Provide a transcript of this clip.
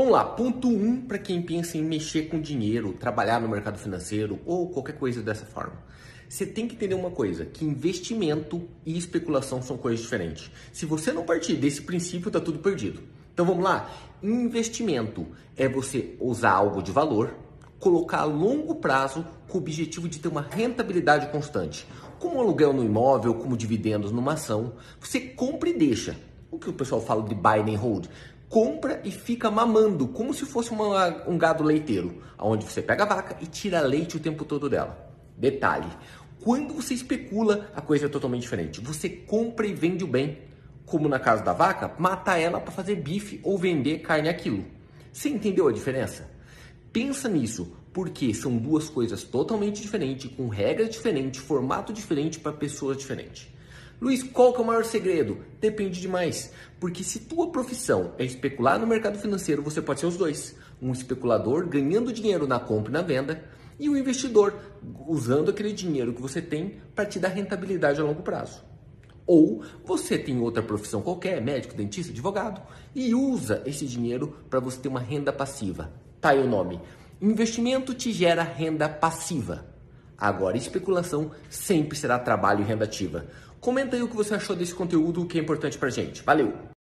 Vamos lá, ponto 1 um, para quem pensa em mexer com dinheiro, trabalhar no mercado financeiro ou qualquer coisa dessa forma. Você tem que entender uma coisa, que investimento e especulação são coisas diferentes. Se você não partir desse princípio, tá tudo perdido. Então vamos lá, investimento é você usar algo de valor, colocar a longo prazo com o objetivo de ter uma rentabilidade constante. Como aluguel no imóvel, como dividendos numa ação, você compra e deixa. O que o pessoal fala de buy and hold. Compra e fica mamando, como se fosse uma, um gado leiteiro, onde você pega a vaca e tira leite o tempo todo dela. Detalhe, quando você especula, a coisa é totalmente diferente. Você compra e vende o bem. Como na casa da vaca, mata ela para fazer bife ou vender carne aquilo. Você entendeu a diferença? Pensa nisso, porque são duas coisas totalmente diferentes, com regras diferentes, formato diferente para pessoas diferentes. Luiz, qual que é o maior segredo? Depende demais. Porque se tua profissão é especular no mercado financeiro, você pode ser os dois. Um especulador ganhando dinheiro na compra e na venda e um investidor usando aquele dinheiro que você tem para te dar rentabilidade a longo prazo. Ou você tem outra profissão qualquer, médico, dentista, advogado, e usa esse dinheiro para você ter uma renda passiva. Tá aí o nome. Investimento te gera renda passiva. Agora, especulação sempre será trabalho e renda ativa. Comenta aí o que você achou desse conteúdo que é importante pra gente. Valeu!